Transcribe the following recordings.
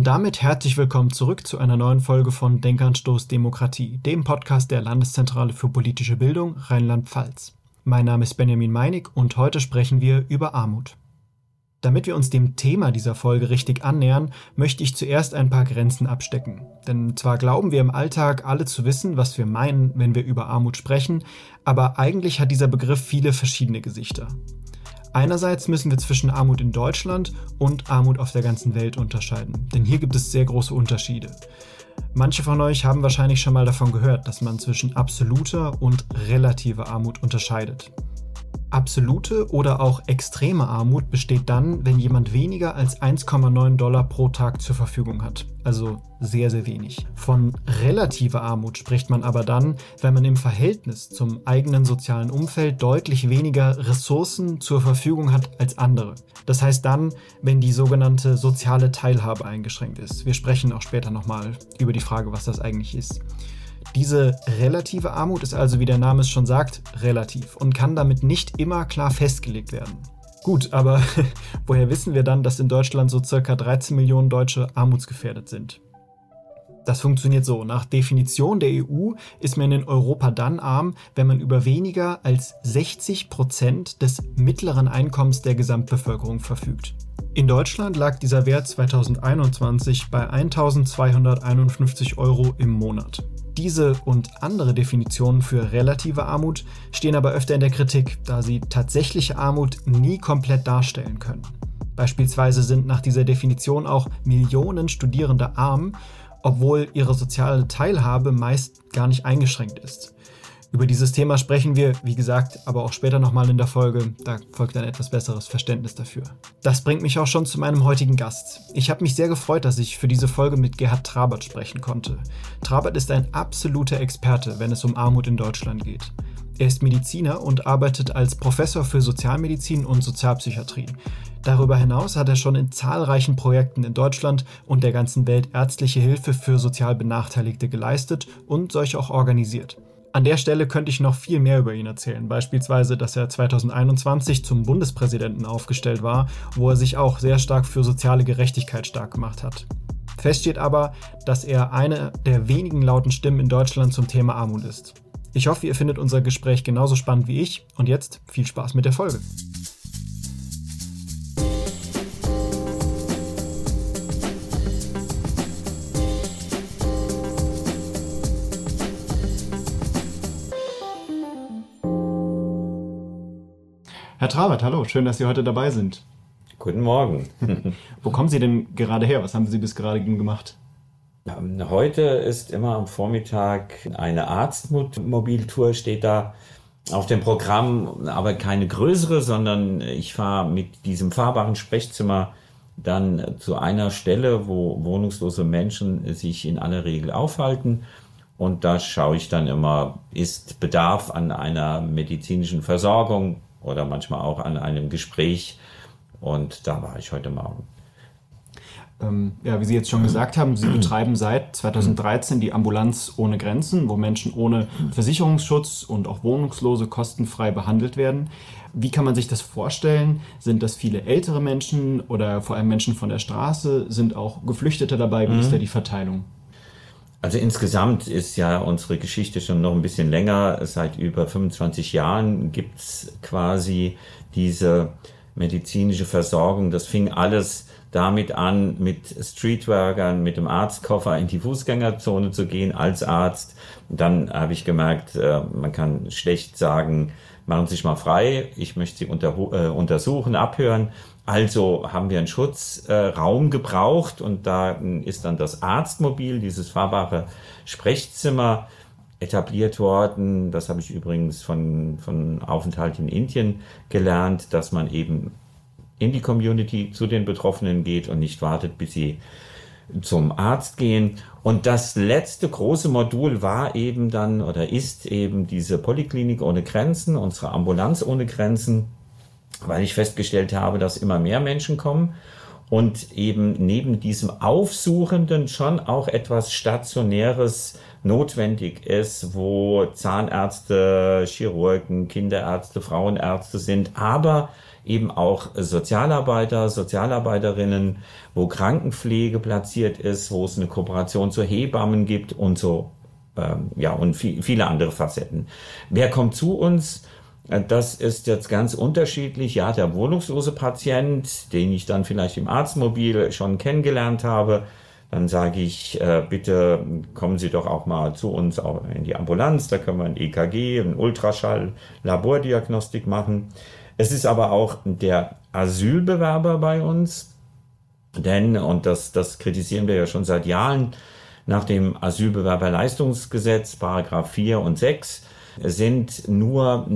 Und damit herzlich willkommen zurück zu einer neuen Folge von Denkanstoß Demokratie, dem Podcast der Landeszentrale für politische Bildung Rheinland-Pfalz. Mein Name ist Benjamin Meinig und heute sprechen wir über Armut. Damit wir uns dem Thema dieser Folge richtig annähern, möchte ich zuerst ein paar Grenzen abstecken. Denn zwar glauben wir im Alltag alle zu wissen, was wir meinen, wenn wir über Armut sprechen, aber eigentlich hat dieser Begriff viele verschiedene Gesichter. Einerseits müssen wir zwischen Armut in Deutschland und Armut auf der ganzen Welt unterscheiden, denn hier gibt es sehr große Unterschiede. Manche von euch haben wahrscheinlich schon mal davon gehört, dass man zwischen absoluter und relativer Armut unterscheidet. Absolute oder auch extreme Armut besteht dann, wenn jemand weniger als 1,9 Dollar pro Tag zur Verfügung hat. Also sehr, sehr wenig. Von relativer Armut spricht man aber dann, wenn man im Verhältnis zum eigenen sozialen Umfeld deutlich weniger Ressourcen zur Verfügung hat als andere. Das heißt dann, wenn die sogenannte soziale Teilhabe eingeschränkt ist. Wir sprechen auch später nochmal über die Frage, was das eigentlich ist. Diese relative Armut ist also, wie der Name es schon sagt, relativ und kann damit nicht immer klar festgelegt werden. Gut, aber woher wissen wir dann, dass in Deutschland so circa 13 Millionen Deutsche armutsgefährdet sind? Das funktioniert so. Nach Definition der EU ist man in Europa dann arm, wenn man über weniger als 60 Prozent des mittleren Einkommens der Gesamtbevölkerung verfügt. In Deutschland lag dieser Wert 2021 bei 1251 Euro im Monat. Diese und andere Definitionen für relative Armut stehen aber öfter in der Kritik, da sie tatsächliche Armut nie komplett darstellen können. Beispielsweise sind nach dieser Definition auch Millionen Studierende arm, obwohl ihre soziale Teilhabe meist gar nicht eingeschränkt ist. Über dieses Thema sprechen wir, wie gesagt, aber auch später nochmal in der Folge. Da folgt ein etwas besseres Verständnis dafür. Das bringt mich auch schon zu meinem heutigen Gast. Ich habe mich sehr gefreut, dass ich für diese Folge mit Gerhard Trabert sprechen konnte. Trabert ist ein absoluter Experte, wenn es um Armut in Deutschland geht. Er ist Mediziner und arbeitet als Professor für Sozialmedizin und Sozialpsychiatrie. Darüber hinaus hat er schon in zahlreichen Projekten in Deutschland und der ganzen Welt ärztliche Hilfe für sozial Benachteiligte geleistet und solche auch organisiert. An der Stelle könnte ich noch viel mehr über ihn erzählen, beispielsweise, dass er 2021 zum Bundespräsidenten aufgestellt war, wo er sich auch sehr stark für soziale Gerechtigkeit stark gemacht hat. Fest steht aber, dass er eine der wenigen lauten Stimmen in Deutschland zum Thema Armut ist. Ich hoffe, ihr findet unser Gespräch genauso spannend wie ich und jetzt viel Spaß mit der Folge. Trabert, hallo, schön, dass Sie heute dabei sind. Guten Morgen. Wo kommen Sie denn gerade her? Was haben Sie bis gerade gemacht? Heute ist immer am Vormittag eine Arztmobiltour, steht da auf dem Programm, aber keine größere, sondern ich fahre mit diesem fahrbaren Sprechzimmer dann zu einer Stelle, wo wohnungslose Menschen sich in aller Regel aufhalten. Und da schaue ich dann immer, ist Bedarf an einer medizinischen Versorgung oder manchmal auch an einem Gespräch. Und da war ich heute Morgen. Ähm, ja, wie Sie jetzt schon gesagt haben, Sie betreiben seit 2013 die Ambulanz ohne Grenzen, wo Menschen ohne Versicherungsschutz und auch Wohnungslose kostenfrei behandelt werden. Wie kann man sich das vorstellen? Sind das viele ältere Menschen oder vor allem Menschen von der Straße? Sind auch Geflüchtete dabei? Wie mhm. ist da die Verteilung? Also insgesamt ist ja unsere Geschichte schon noch ein bisschen länger. Seit über 25 Jahren gibt's quasi diese medizinische Versorgung. Das fing alles damit an, mit Streetworkern, mit dem Arztkoffer in die Fußgängerzone zu gehen als Arzt. dann habe ich gemerkt, äh, man kann schlecht sagen, machen Sie sich mal frei, ich möchte Sie äh, untersuchen, abhören. Also haben wir einen Schutzraum äh, gebraucht und da ist dann das Arztmobil, dieses fahrbare Sprechzimmer etabliert worden. Das habe ich übrigens von, von Aufenthalt in Indien gelernt, dass man eben in die Community zu den Betroffenen geht und nicht wartet, bis sie zum Arzt gehen. Und das letzte große Modul war eben dann oder ist eben diese Polyklinik ohne Grenzen, unsere Ambulanz ohne Grenzen, weil ich festgestellt habe, dass immer mehr Menschen kommen und eben neben diesem Aufsuchenden schon auch etwas Stationäres notwendig ist, wo Zahnärzte, Chirurgen, Kinderärzte, Frauenärzte sind, aber eben auch Sozialarbeiter, Sozialarbeiterinnen, wo Krankenpflege platziert ist, wo es eine Kooperation zu Hebammen gibt und so, ähm, ja, und viel, viele andere Facetten. Wer kommt zu uns? Das ist jetzt ganz unterschiedlich. Ja, der wohnungslose Patient, den ich dann vielleicht im Arztmobil schon kennengelernt habe, dann sage ich, äh, bitte kommen Sie doch auch mal zu uns in die Ambulanz, da können wir ein EKG, ein Ultraschall, Labordiagnostik machen. Es ist aber auch der Asylbewerber bei uns, denn, und das, das kritisieren wir ja schon seit Jahren, nach dem Asylbewerberleistungsgesetz, Paragraph 4 und 6, sind nur,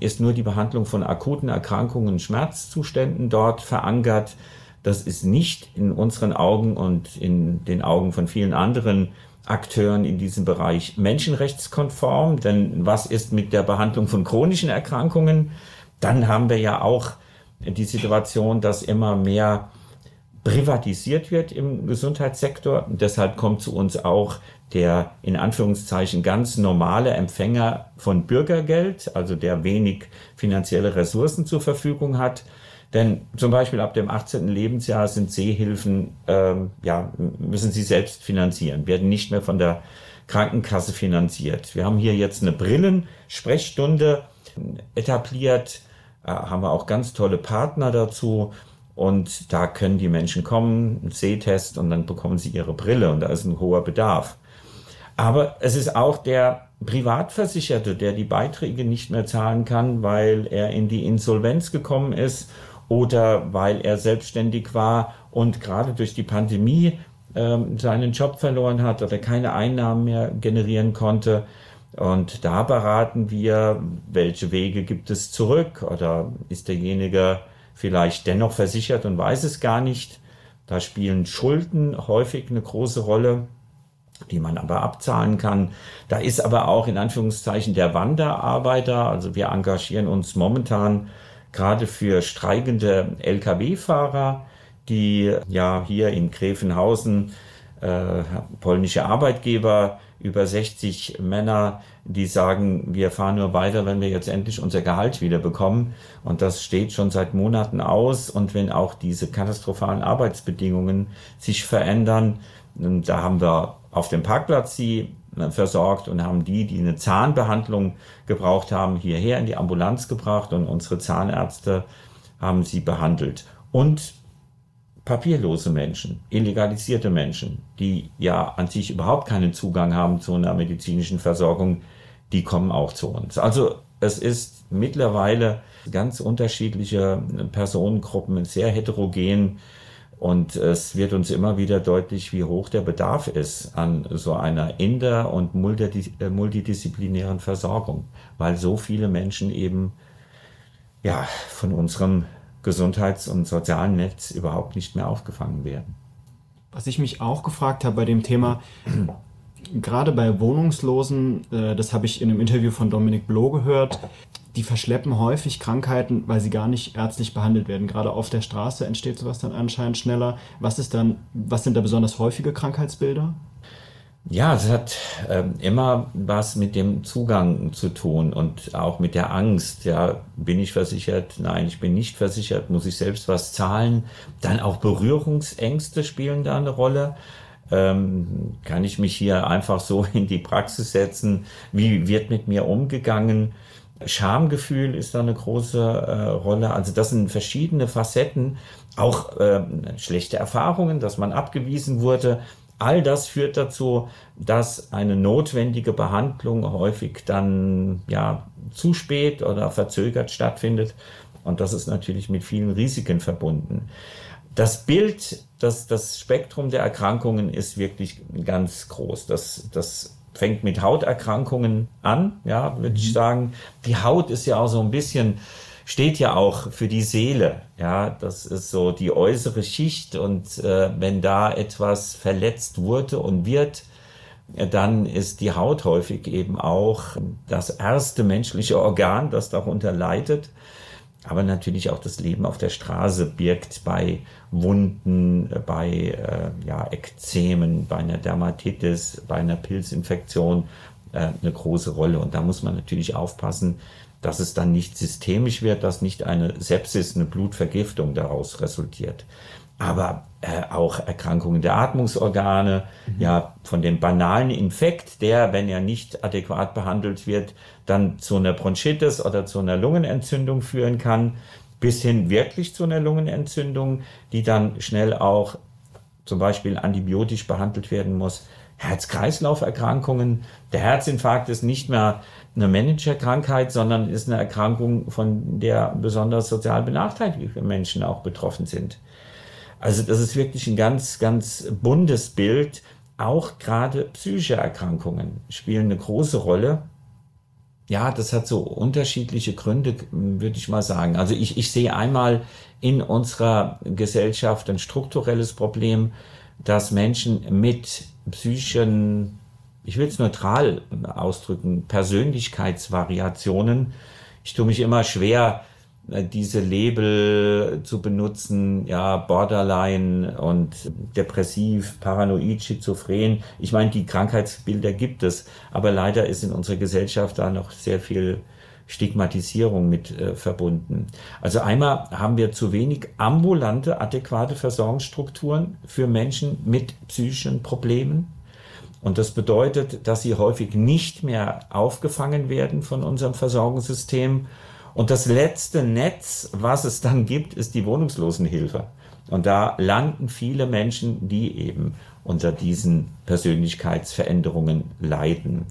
ist nur die Behandlung von akuten Erkrankungen, Schmerzzuständen dort verankert. Das ist nicht in unseren Augen und in den Augen von vielen anderen Akteuren in diesem Bereich menschenrechtskonform. Denn was ist mit der Behandlung von chronischen Erkrankungen? Dann haben wir ja auch die Situation, dass immer mehr privatisiert wird im Gesundheitssektor. Und deshalb kommt zu uns auch der in Anführungszeichen ganz normale Empfänger von Bürgergeld, also der wenig finanzielle Ressourcen zur Verfügung hat. Denn zum Beispiel ab dem 18. Lebensjahr sind Sehhilfen, ähm, ja, müssen sie selbst finanzieren, werden nicht mehr von der Krankenkasse finanziert. Wir haben hier jetzt eine Brillensprechstunde etabliert, äh, haben wir auch ganz tolle Partner dazu. Und da können die Menschen kommen, einen Sehtest und dann bekommen sie ihre Brille und da ist ein hoher Bedarf. Aber es ist auch der Privatversicherte, der die Beiträge nicht mehr zahlen kann, weil er in die Insolvenz gekommen ist oder weil er selbstständig war und gerade durch die Pandemie ähm, seinen Job verloren hat oder keine Einnahmen mehr generieren konnte. Und da beraten wir, welche Wege gibt es zurück oder ist derjenige vielleicht dennoch versichert und weiß es gar nicht. Da spielen Schulden häufig eine große Rolle, die man aber abzahlen kann. Da ist aber auch in Anführungszeichen der Wanderarbeiter, also wir engagieren uns momentan gerade für streikende Lkw-Fahrer, die ja hier in Gräfenhausen äh, polnische Arbeitgeber über 60 Männer, die sagen, wir fahren nur weiter, wenn wir jetzt endlich unser Gehalt wieder bekommen. Und das steht schon seit Monaten aus. Und wenn auch diese katastrophalen Arbeitsbedingungen sich verändern, da haben wir auf dem Parkplatz sie versorgt und haben die, die eine Zahnbehandlung gebraucht haben, hierher in die Ambulanz gebracht und unsere Zahnärzte haben sie behandelt. Und papierlose Menschen, illegalisierte Menschen, die ja an sich überhaupt keinen Zugang haben zu einer medizinischen Versorgung, die kommen auch zu uns. Also es ist mittlerweile ganz unterschiedliche Personengruppen, sehr heterogen, und es wird uns immer wieder deutlich, wie hoch der Bedarf ist an so einer inter- und äh, multidisziplinären Versorgung, weil so viele Menschen eben ja, von unserem Gesundheits- und sozialen Netz überhaupt nicht mehr aufgefangen werden. Was ich mich auch gefragt habe bei dem Thema, gerade bei Wohnungslosen, äh, das habe ich in einem Interview von Dominik Bloh gehört, die verschleppen häufig Krankheiten, weil sie gar nicht ärztlich behandelt werden. Gerade auf der Straße entsteht sowas dann anscheinend schneller. Was ist dann, was sind da besonders häufige Krankheitsbilder? Ja, es hat ähm, immer was mit dem Zugang zu tun und auch mit der Angst. Ja, bin ich versichert? Nein, ich bin nicht versichert. Muss ich selbst was zahlen? Dann auch Berührungsängste spielen da eine Rolle. Ähm, kann ich mich hier einfach so in die Praxis setzen? Wie wird mit mir umgegangen? Schamgefühl ist da eine große äh, Rolle. Also das sind verschiedene Facetten, auch äh, schlechte Erfahrungen, dass man abgewiesen wurde. All das führt dazu, dass eine notwendige Behandlung häufig dann ja zu spät oder verzögert stattfindet. Und das ist natürlich mit vielen Risiken verbunden. Das Bild, das, das Spektrum der Erkrankungen ist wirklich ganz groß. Das, das fängt mit Hauterkrankungen an, ja, würde ich mhm. sagen. Die Haut ist ja auch so ein bisschen, steht ja auch für die Seele, ja, das ist so die äußere Schicht und äh, wenn da etwas verletzt wurde und wird, dann ist die Haut häufig eben auch das erste menschliche Organ, das darunter leidet aber natürlich auch das Leben auf der Straße birgt bei Wunden, bei äh, ja, Ekzemen, bei einer Dermatitis, bei einer Pilzinfektion äh, eine große Rolle. Und da muss man natürlich aufpassen, dass es dann nicht systemisch wird, dass nicht eine Sepsis, eine Blutvergiftung daraus resultiert. Aber äh, auch Erkrankungen der Atmungsorgane, mhm. ja, von dem banalen Infekt, der, wenn er nicht adäquat behandelt wird, dann zu einer Bronchitis oder zu einer Lungenentzündung führen kann, bis hin wirklich zu einer Lungenentzündung, die dann schnell auch zum Beispiel antibiotisch behandelt werden muss. Herz-Kreislauf-Erkrankungen. Der Herzinfarkt ist nicht mehr eine Managerkrankheit, sondern ist eine Erkrankung, von der besonders sozial benachteiligte Menschen auch betroffen sind. Also das ist wirklich ein ganz, ganz buntes Bild. Auch gerade psychische Erkrankungen spielen eine große Rolle. Ja, das hat so unterschiedliche Gründe, würde ich mal sagen. Also ich, ich sehe einmal in unserer Gesellschaft ein strukturelles Problem, dass Menschen mit psychischen ich will es neutral ausdrücken, Persönlichkeitsvariationen. Ich tue mich immer schwer, diese Label zu benutzen, ja, Borderline und depressiv, paranoid, schizophren. Ich meine, die Krankheitsbilder gibt es, aber leider ist in unserer Gesellschaft da noch sehr viel Stigmatisierung mit äh, verbunden. Also einmal haben wir zu wenig ambulante, adäquate Versorgungsstrukturen für Menschen mit psychischen Problemen. Und das bedeutet, dass sie häufig nicht mehr aufgefangen werden von unserem Versorgungssystem. Und das letzte Netz, was es dann gibt, ist die Wohnungslosenhilfe. Und da landen viele Menschen, die eben unter diesen Persönlichkeitsveränderungen leiden.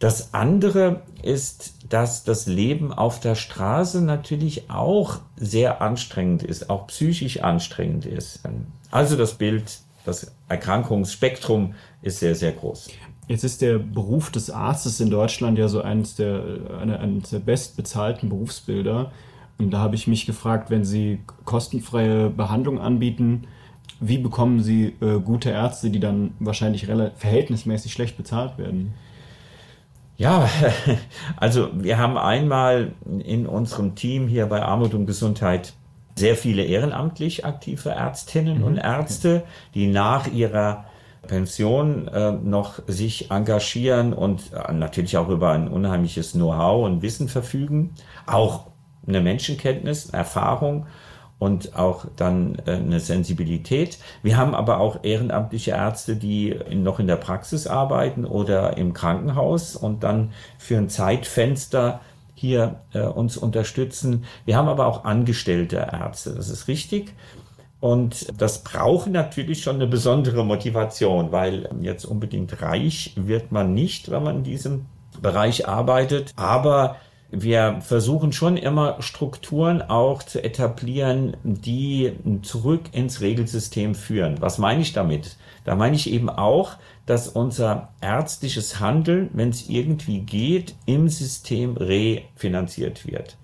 Das andere ist, dass das Leben auf der Straße natürlich auch sehr anstrengend ist, auch psychisch anstrengend ist. Also das Bild das Erkrankungsspektrum ist sehr, sehr groß. Jetzt ist der Beruf des Arztes in Deutschland ja so eines der, eine, eines der bestbezahlten Berufsbilder. Und da habe ich mich gefragt, wenn Sie kostenfreie Behandlung anbieten, wie bekommen Sie äh, gute Ärzte, die dann wahrscheinlich verhältnismäßig schlecht bezahlt werden? Ja, also wir haben einmal in unserem Team hier bei Armut und Gesundheit sehr viele ehrenamtlich aktive Ärztinnen mhm. und Ärzte, die nach ihrer Pension äh, noch sich engagieren und äh, natürlich auch über ein unheimliches Know-how und Wissen verfügen, auch eine Menschenkenntnis, Erfahrung und auch dann äh, eine Sensibilität. Wir haben aber auch ehrenamtliche Ärzte, die in, noch in der Praxis arbeiten oder im Krankenhaus und dann für ein Zeitfenster hier äh, uns unterstützen. Wir haben aber auch angestellte Ärzte, das ist richtig. Und das braucht natürlich schon eine besondere Motivation, weil jetzt unbedingt reich wird man nicht, wenn man in diesem Bereich arbeitet. Aber wir versuchen schon immer Strukturen auch zu etablieren, die zurück ins Regelsystem führen. Was meine ich damit? Da meine ich eben auch, dass unser ärztliches Handeln, wenn es irgendwie geht, im System refinanziert wird.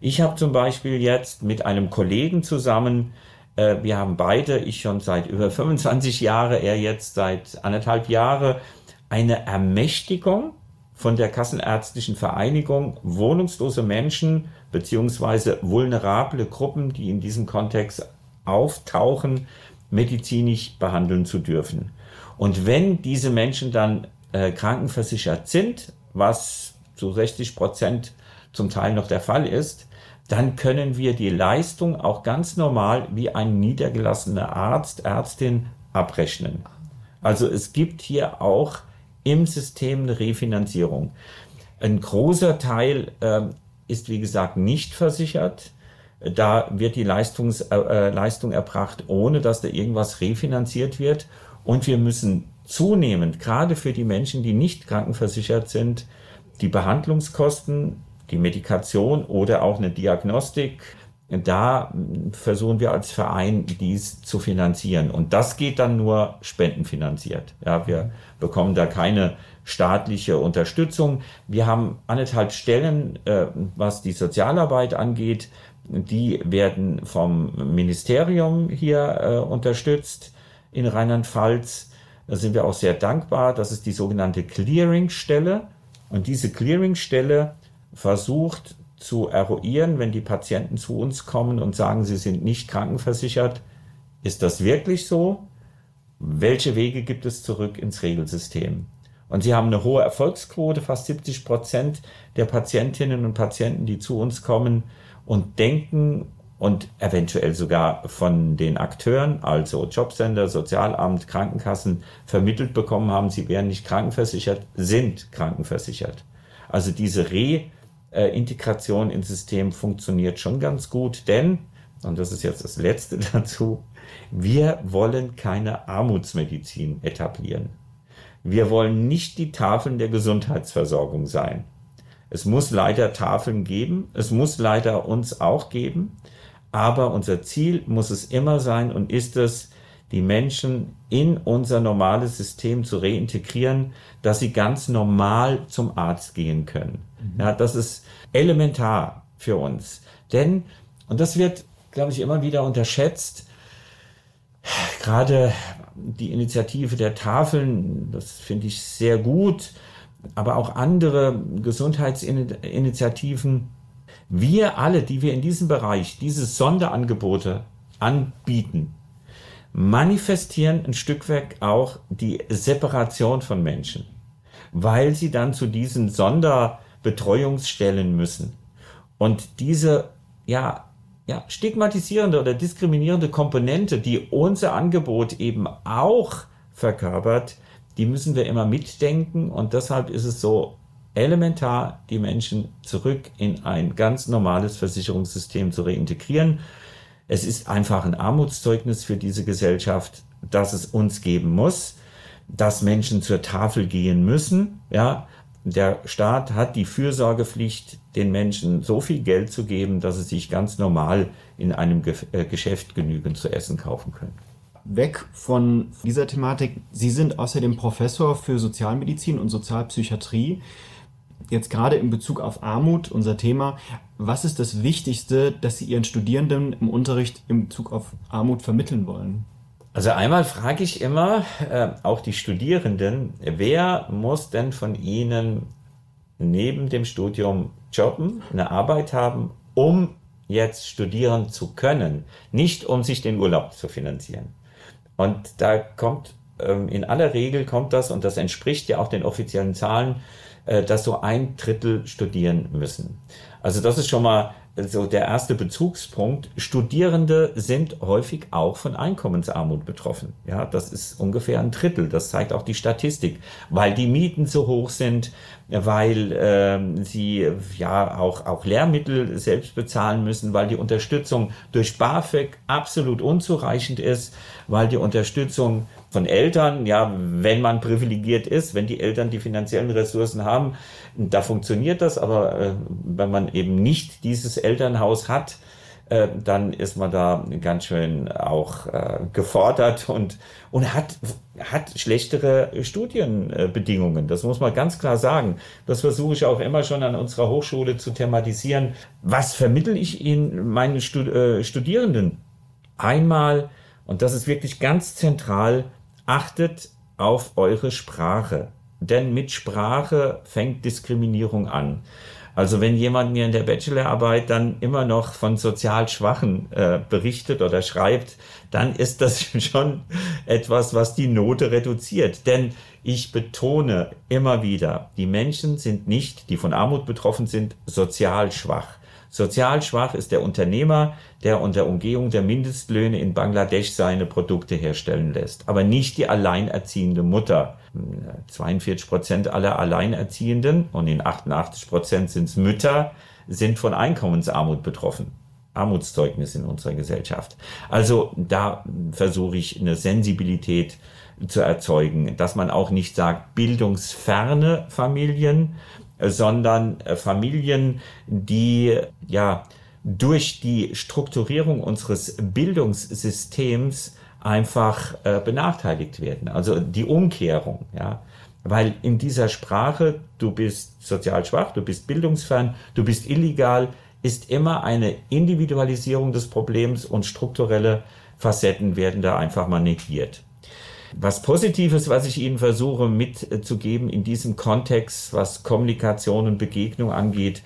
Ich habe zum Beispiel jetzt mit einem Kollegen zusammen, wir haben beide, ich schon seit über 25 Jahren, er jetzt seit anderthalb Jahre, eine Ermächtigung von der Kassenärztlichen Vereinigung, wohnungslose Menschen beziehungsweise vulnerable Gruppen, die in diesem Kontext auftauchen, medizinisch behandeln zu dürfen. Und wenn diese Menschen dann äh, krankenversichert sind, was zu 60 Prozent zum Teil noch der Fall ist, dann können wir die Leistung auch ganz normal wie ein niedergelassener Arzt, Ärztin abrechnen. Also es gibt hier auch im System eine Refinanzierung. Ein großer Teil äh, ist, wie gesagt, nicht versichert. Da wird die Leistungs, äh, äh Leistung erbracht, ohne dass da irgendwas refinanziert wird. Und wir müssen zunehmend, gerade für die Menschen, die nicht krankenversichert sind, die Behandlungskosten, die Medikation oder auch eine Diagnostik, da versuchen wir als Verein dies zu finanzieren. Und das geht dann nur spendenfinanziert. Ja, wir bekommen da keine staatliche Unterstützung. Wir haben anderthalb Stellen, äh, was die Sozialarbeit angeht. Die werden vom Ministerium hier äh, unterstützt in Rheinland-Pfalz. Da sind wir auch sehr dankbar. Das ist die sogenannte Clearingstelle. Und diese Clearingstelle versucht zu eruieren, wenn die Patienten zu uns kommen und sagen, sie sind nicht krankenversichert. Ist das wirklich so? Welche Wege gibt es zurück ins Regelsystem? Und sie haben eine hohe Erfolgsquote, fast 70 Prozent der Patientinnen und Patienten, die zu uns kommen und denken und eventuell sogar von den Akteuren, also Jobcenter, Sozialamt, Krankenkassen, vermittelt bekommen haben, sie wären nicht krankenversichert, sind krankenversichert. Also diese Reintegration ins System funktioniert schon ganz gut, denn, und das ist jetzt das Letzte dazu, wir wollen keine Armutsmedizin etablieren. Wir wollen nicht die Tafeln der Gesundheitsversorgung sein. Es muss leider Tafeln geben, es muss leider uns auch geben, aber unser Ziel muss es immer sein und ist es, die Menschen in unser normales System zu reintegrieren, dass sie ganz normal zum Arzt gehen können. Ja, das ist elementar für uns. Denn, und das wird, glaube ich, immer wieder unterschätzt, gerade die Initiative der Tafeln, das finde ich sehr gut, aber auch andere Gesundheitsinitiativen, wir alle, die wir in diesem Bereich diese Sonderangebote anbieten, manifestieren ein Stück weit auch die Separation von Menschen, weil sie dann zu diesen Sonderbetreuungsstellen müssen. Und diese, ja, ja, stigmatisierende oder diskriminierende Komponente, die unser Angebot eben auch verkörpert, die müssen wir immer mitdenken und deshalb ist es so elementar, die Menschen zurück in ein ganz normales Versicherungssystem zu reintegrieren. Es ist einfach ein Armutszeugnis für diese Gesellschaft, dass es uns geben muss, dass Menschen zur Tafel gehen müssen. Ja, der Staat hat die Fürsorgepflicht, den Menschen so viel Geld zu geben, dass sie sich ganz normal in einem äh, Geschäft genügend zu essen kaufen können. Weg von dieser Thematik. Sie sind außerdem Professor für Sozialmedizin und Sozialpsychiatrie jetzt gerade in Bezug auf Armut, unser Thema, was ist das Wichtigste, das Sie Ihren Studierenden im Unterricht in Bezug auf Armut vermitteln wollen? Also einmal frage ich immer, äh, auch die Studierenden, wer muss denn von Ihnen neben dem Studium jobben, eine Arbeit haben, um jetzt studieren zu können, nicht um sich den Urlaub zu finanzieren. Und da kommt ähm, in aller Regel kommt das, und das entspricht ja auch den offiziellen Zahlen, äh, dass so ein Drittel studieren müssen. Also das ist schon mal so der erste Bezugspunkt. Studierende sind häufig auch von Einkommensarmut betroffen. Ja, das ist ungefähr ein Drittel. Das zeigt auch die Statistik, weil die Mieten zu hoch sind, weil äh, sie ja auch auch Lehrmittel selbst bezahlen müssen, weil die Unterstützung durch BAföG absolut unzureichend ist, weil die Unterstützung von Eltern, ja, wenn man privilegiert ist, wenn die Eltern die finanziellen Ressourcen haben, da funktioniert das, aber äh, wenn man eben nicht dieses Elternhaus hat, äh, dann ist man da ganz schön auch äh, gefordert und, und hat, hat schlechtere Studienbedingungen. Das muss man ganz klar sagen. Das versuche ich auch immer schon an unserer Hochschule zu thematisieren. Was vermittel ich Ihnen meinen Stud äh, Studierenden? Einmal, und das ist wirklich ganz zentral, achtet auf eure Sprache. Denn mit Sprache fängt Diskriminierung an. Also wenn jemand mir in der Bachelorarbeit dann immer noch von sozial Schwachen äh, berichtet oder schreibt, dann ist das schon etwas, was die Note reduziert. Denn ich betone immer wieder, die Menschen sind nicht, die von Armut betroffen sind, sozial schwach. Sozial schwach ist der Unternehmer, der unter Umgehung der Mindestlöhne in Bangladesch seine Produkte herstellen lässt, aber nicht die alleinerziehende Mutter. 42 Prozent aller Alleinerziehenden und in 88 Prozent sind es Mütter, sind von Einkommensarmut betroffen. Armutszeugnis in unserer Gesellschaft. Also da versuche ich eine Sensibilität zu erzeugen, dass man auch nicht sagt bildungsferne Familien, sondern äh, Familien, die ja durch die Strukturierung unseres Bildungssystems einfach äh, benachteiligt werden. Also die Umkehrung, ja. Weil in dieser Sprache, du bist sozial schwach, du bist bildungsfern, du bist illegal, ist immer eine Individualisierung des Problems und strukturelle Facetten werden da einfach mal negiert. Was Positives, was ich Ihnen versuche mitzugeben in diesem Kontext, was Kommunikation und Begegnung angeht,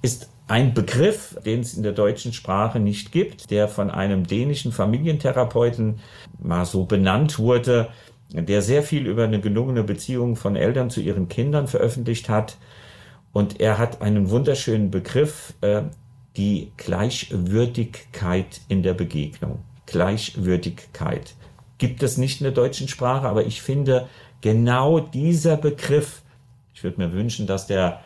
ist ein Begriff, den es in der deutschen Sprache nicht gibt, der von einem dänischen Familientherapeuten mal so benannt wurde. der sehr viel über eine gelungene Beziehung von Eltern zu ihren Kindern veröffentlicht hat. Und er hat einen wunderschönen Begriff, äh, die Gleichwürdigkeit in der Begegnung. Gleichwürdigkeit. Gibt es nicht in der deutschen Sprache, aber ich finde, genau dieser Begriff, ich würde mir wünschen, dass der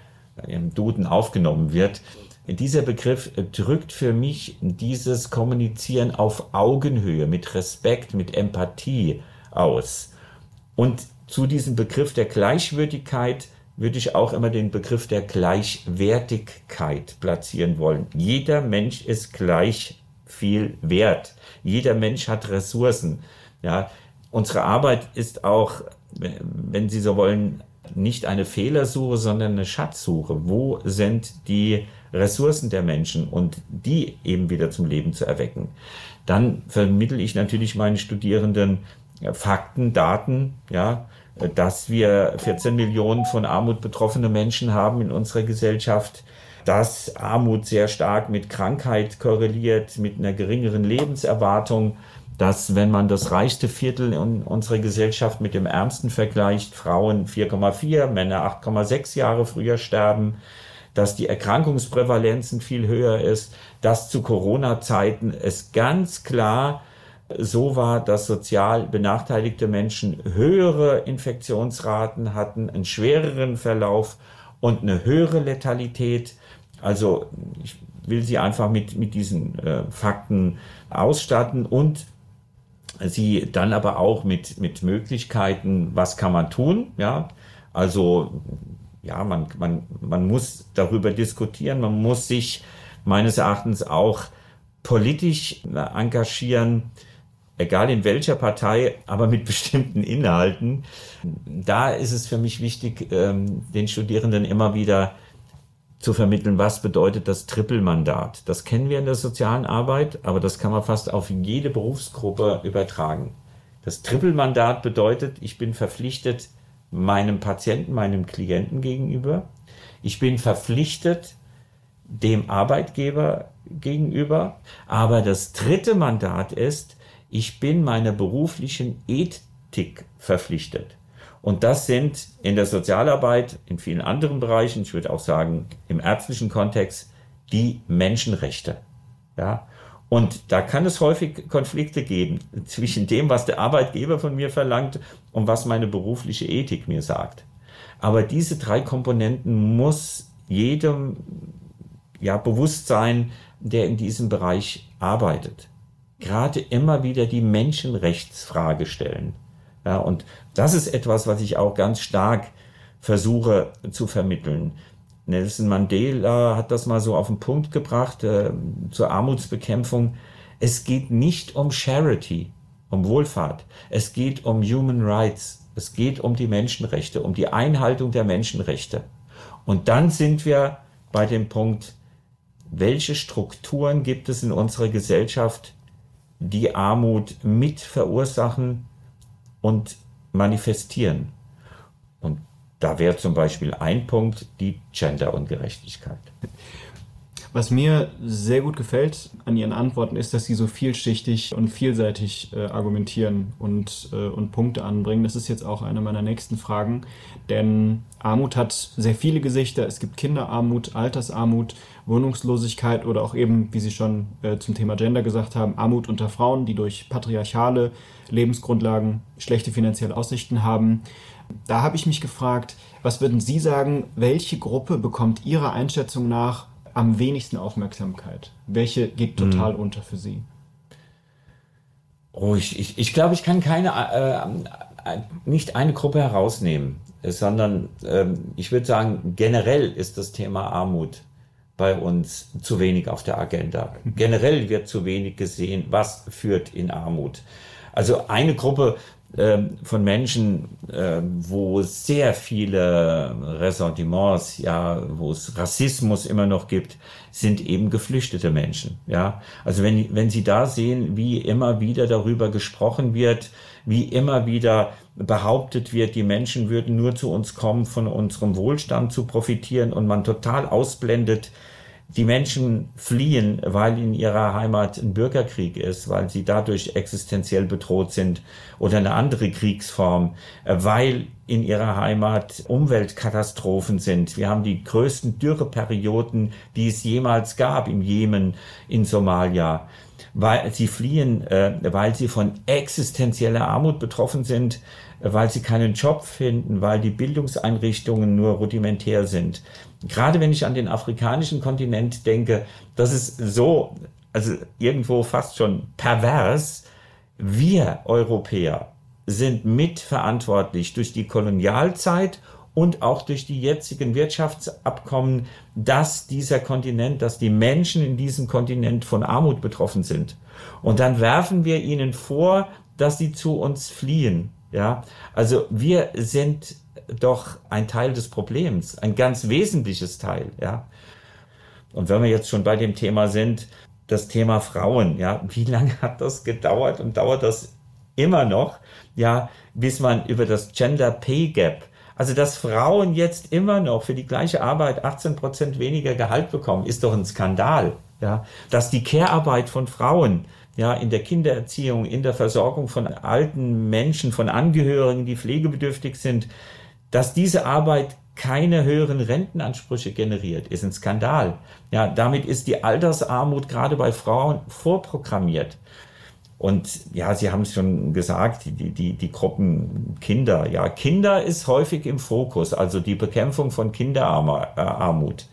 im Duden aufgenommen wird, dieser Begriff drückt für mich dieses Kommunizieren auf Augenhöhe, mit Respekt, mit Empathie aus. Und zu diesem Begriff der Gleichwürdigkeit würde ich auch immer den Begriff der Gleichwertigkeit platzieren wollen. Jeder Mensch ist gleich viel wert. Jeder Mensch hat Ressourcen. Ja, unsere Arbeit ist auch, wenn Sie so wollen, nicht eine Fehlersuche, sondern eine Schatzsuche. Wo sind die Ressourcen der Menschen und die eben wieder zum Leben zu erwecken? Dann vermittel ich natürlich meinen Studierenden Fakten, Daten, ja, dass wir 14 Millionen von Armut betroffene Menschen haben in unserer Gesellschaft, dass Armut sehr stark mit Krankheit korreliert, mit einer geringeren Lebenserwartung, dass wenn man das reichste Viertel in unserer Gesellschaft mit dem ärmsten vergleicht, Frauen 4,4, Männer 8,6 Jahre früher sterben, dass die Erkrankungsprävalenzen viel höher ist, dass zu Corona-Zeiten es ganz klar so war, dass sozial benachteiligte Menschen höhere Infektionsraten hatten, einen schwereren Verlauf und eine höhere Letalität. Also ich will Sie einfach mit, mit diesen äh, Fakten ausstatten und sie dann aber auch mit, mit Möglichkeiten, was kann man tun, ja. Also, ja, man, man, man muss darüber diskutieren, man muss sich meines Erachtens auch politisch engagieren, egal in welcher Partei, aber mit bestimmten Inhalten. Da ist es für mich wichtig, ähm, den Studierenden immer wieder zu vermitteln, was bedeutet das Trippelmandat. Das kennen wir in der sozialen Arbeit, aber das kann man fast auf jede Berufsgruppe übertragen. Das Trippelmandat bedeutet, ich bin verpflichtet meinem Patienten, meinem Klienten gegenüber. Ich bin verpflichtet dem Arbeitgeber gegenüber. Aber das dritte Mandat ist, ich bin meiner beruflichen Ethik verpflichtet. Und das sind in der Sozialarbeit, in vielen anderen Bereichen, ich würde auch sagen im ärztlichen Kontext, die Menschenrechte. Ja, und da kann es häufig Konflikte geben zwischen dem, was der Arbeitgeber von mir verlangt und was meine berufliche Ethik mir sagt. Aber diese drei Komponenten muss jedem ja bewusst sein, der in diesem Bereich arbeitet. Gerade immer wieder die Menschenrechtsfrage stellen. Ja, und das ist etwas, was ich auch ganz stark versuche zu vermitteln. Nelson Mandela hat das mal so auf den Punkt gebracht äh, zur Armutsbekämpfung. Es geht nicht um Charity, um Wohlfahrt. Es geht um Human Rights. Es geht um die Menschenrechte, um die Einhaltung der Menschenrechte. Und dann sind wir bei dem Punkt, welche Strukturen gibt es in unserer Gesellschaft, die Armut mit verursachen und manifestieren. Und da wäre zum Beispiel ein Punkt die Genderungerechtigkeit. Was mir sehr gut gefällt an Ihren Antworten ist, dass Sie so vielschichtig und vielseitig äh, argumentieren und, äh, und Punkte anbringen. Das ist jetzt auch eine meiner nächsten Fragen, denn Armut hat sehr viele Gesichter. Es gibt Kinderarmut, Altersarmut, Wohnungslosigkeit oder auch eben, wie Sie schon äh, zum Thema Gender gesagt haben, Armut unter Frauen, die durch patriarchale Lebensgrundlagen schlechte finanzielle Aussichten haben. Da habe ich mich gefragt, was würden Sie sagen, welche Gruppe bekommt Ihrer Einschätzung nach am wenigsten Aufmerksamkeit? Welche geht total hm. unter für Sie? Oh, ich, ich, ich glaube, ich kann keine, äh, äh, nicht eine Gruppe herausnehmen, sondern äh, ich würde sagen, generell ist das Thema Armut bei uns zu wenig auf der Agenda. Generell wird zu wenig gesehen, was führt in Armut. Also eine Gruppe, ähm, von Menschen, ähm, wo sehr viele Ressentiments, ja, wo es Rassismus immer noch gibt, sind eben geflüchtete Menschen, ja. Also wenn, wenn Sie da sehen, wie immer wieder darüber gesprochen wird, wie immer wieder behauptet wird, die Menschen würden nur zu uns kommen, von unserem Wohlstand zu profitieren und man total ausblendet, die Menschen fliehen, weil in ihrer Heimat ein Bürgerkrieg ist, weil sie dadurch existenziell bedroht sind oder eine andere Kriegsform, äh, weil in ihrer Heimat Umweltkatastrophen sind. Wir haben die größten Dürreperioden, die es jemals gab im Jemen, in Somalia. Weil sie fliehen, äh, weil sie von existenzieller Armut betroffen sind, weil sie keinen Job finden, weil die Bildungseinrichtungen nur rudimentär sind gerade wenn ich an den afrikanischen Kontinent denke, das ist so, also irgendwo fast schon pervers. Wir Europäer sind mitverantwortlich durch die Kolonialzeit und auch durch die jetzigen Wirtschaftsabkommen, dass dieser Kontinent, dass die Menschen in diesem Kontinent von Armut betroffen sind. Und dann werfen wir ihnen vor, dass sie zu uns fliehen. Ja, also wir sind doch ein Teil des Problems, ein ganz wesentliches Teil, ja. Und wenn wir jetzt schon bei dem Thema sind, das Thema Frauen, ja, wie lange hat das gedauert und dauert das immer noch, ja, bis man über das Gender Pay Gap, also dass Frauen jetzt immer noch für die gleiche Arbeit 18 Prozent weniger Gehalt bekommen, ist doch ein Skandal, ja. Dass die Care-Arbeit von Frauen ja, in der Kindererziehung, in der Versorgung von alten Menschen, von Angehörigen, die pflegebedürftig sind, dass diese Arbeit keine höheren Rentenansprüche generiert, ist ein Skandal. Ja, damit ist die Altersarmut gerade bei Frauen vorprogrammiert. Und ja, Sie haben es schon gesagt, die, die, die Gruppen Kinder. Ja, Kinder ist häufig im Fokus, also die Bekämpfung von Kinderarmut.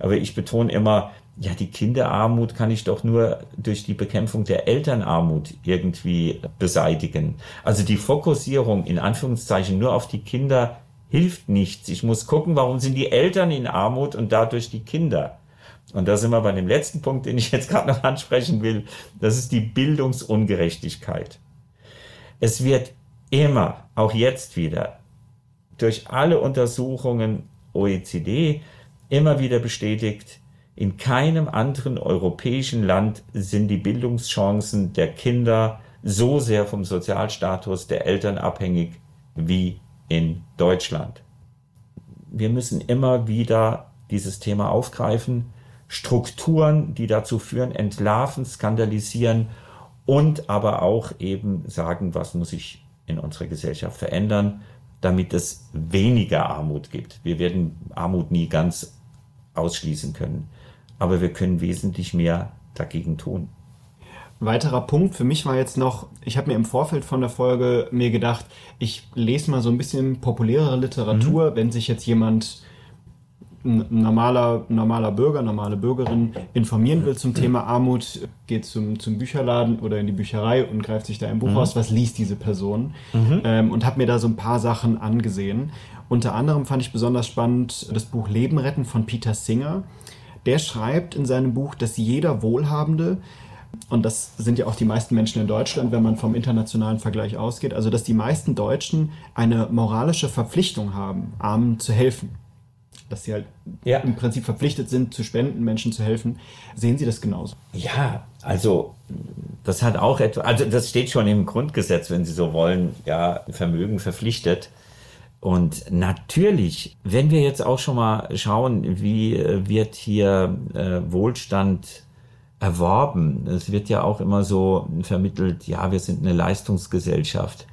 Aber ich betone immer, ja, die Kinderarmut kann ich doch nur durch die Bekämpfung der Elternarmut irgendwie beseitigen. Also die Fokussierung in Anführungszeichen nur auf die Kinder hilft nichts. Ich muss gucken, warum sind die Eltern in Armut und dadurch die Kinder. Und da sind wir bei dem letzten Punkt, den ich jetzt gerade noch ansprechen will. Das ist die Bildungsungerechtigkeit. Es wird immer, auch jetzt wieder, durch alle Untersuchungen OECD immer wieder bestätigt, in keinem anderen europäischen Land sind die Bildungschancen der Kinder so sehr vom Sozialstatus der Eltern abhängig wie in Deutschland. Wir müssen immer wieder dieses Thema aufgreifen, Strukturen, die dazu führen, entlarven, skandalisieren und aber auch eben sagen, was muss sich in unserer Gesellschaft verändern, damit es weniger Armut gibt. Wir werden Armut nie ganz ausschließen können, aber wir können wesentlich mehr dagegen tun. Weiterer Punkt für mich war jetzt noch, ich habe mir im Vorfeld von der Folge mir gedacht, ich lese mal so ein bisschen populärere Literatur, mhm. wenn sich jetzt jemand ein normaler, normaler Bürger, normale Bürgerin informieren will zum Thema Armut, geht zum, zum Bücherladen oder in die Bücherei und greift sich da ein Buch mhm. aus, was liest diese Person? Mhm. Ähm, und habe mir da so ein paar Sachen angesehen. Unter anderem fand ich besonders spannend das Buch Leben retten von Peter Singer. Der schreibt in seinem Buch, dass jeder Wohlhabende und das sind ja auch die meisten Menschen in Deutschland, wenn man vom internationalen Vergleich ausgeht, also dass die meisten Deutschen eine moralische Verpflichtung haben, Armen zu helfen. Dass sie halt ja. im Prinzip verpflichtet sind, zu spenden, Menschen zu helfen. Sehen Sie das genauso? Ja, also das hat auch etwas, also das steht schon im Grundgesetz, wenn Sie so wollen, ja, Vermögen verpflichtet. Und natürlich, wenn wir jetzt auch schon mal schauen, wie äh, wird hier äh, Wohlstand erworben. Es wird ja auch immer so vermittelt, ja, wir sind eine Leistungsgesellschaft.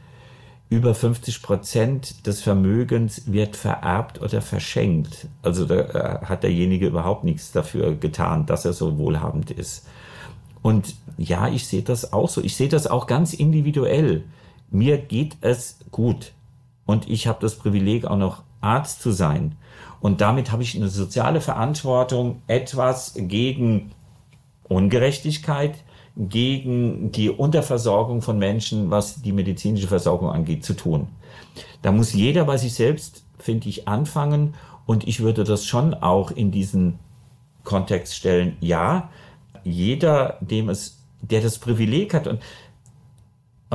Über 50 Prozent des Vermögens wird vererbt oder verschenkt. Also da äh, hat derjenige überhaupt nichts dafür getan, dass er so wohlhabend ist. Und ja, ich sehe das auch so. Ich sehe das auch ganz individuell. Mir geht es gut. Und ich habe das Privileg, auch noch Arzt zu sein. Und damit habe ich eine soziale Verantwortung, etwas gegen Ungerechtigkeit, gegen die Unterversorgung von Menschen, was die medizinische Versorgung angeht, zu tun. Da muss jeder bei sich selbst, finde ich, anfangen. Und ich würde das schon auch in diesen Kontext stellen. Ja, jeder, dem es, der das Privileg hat und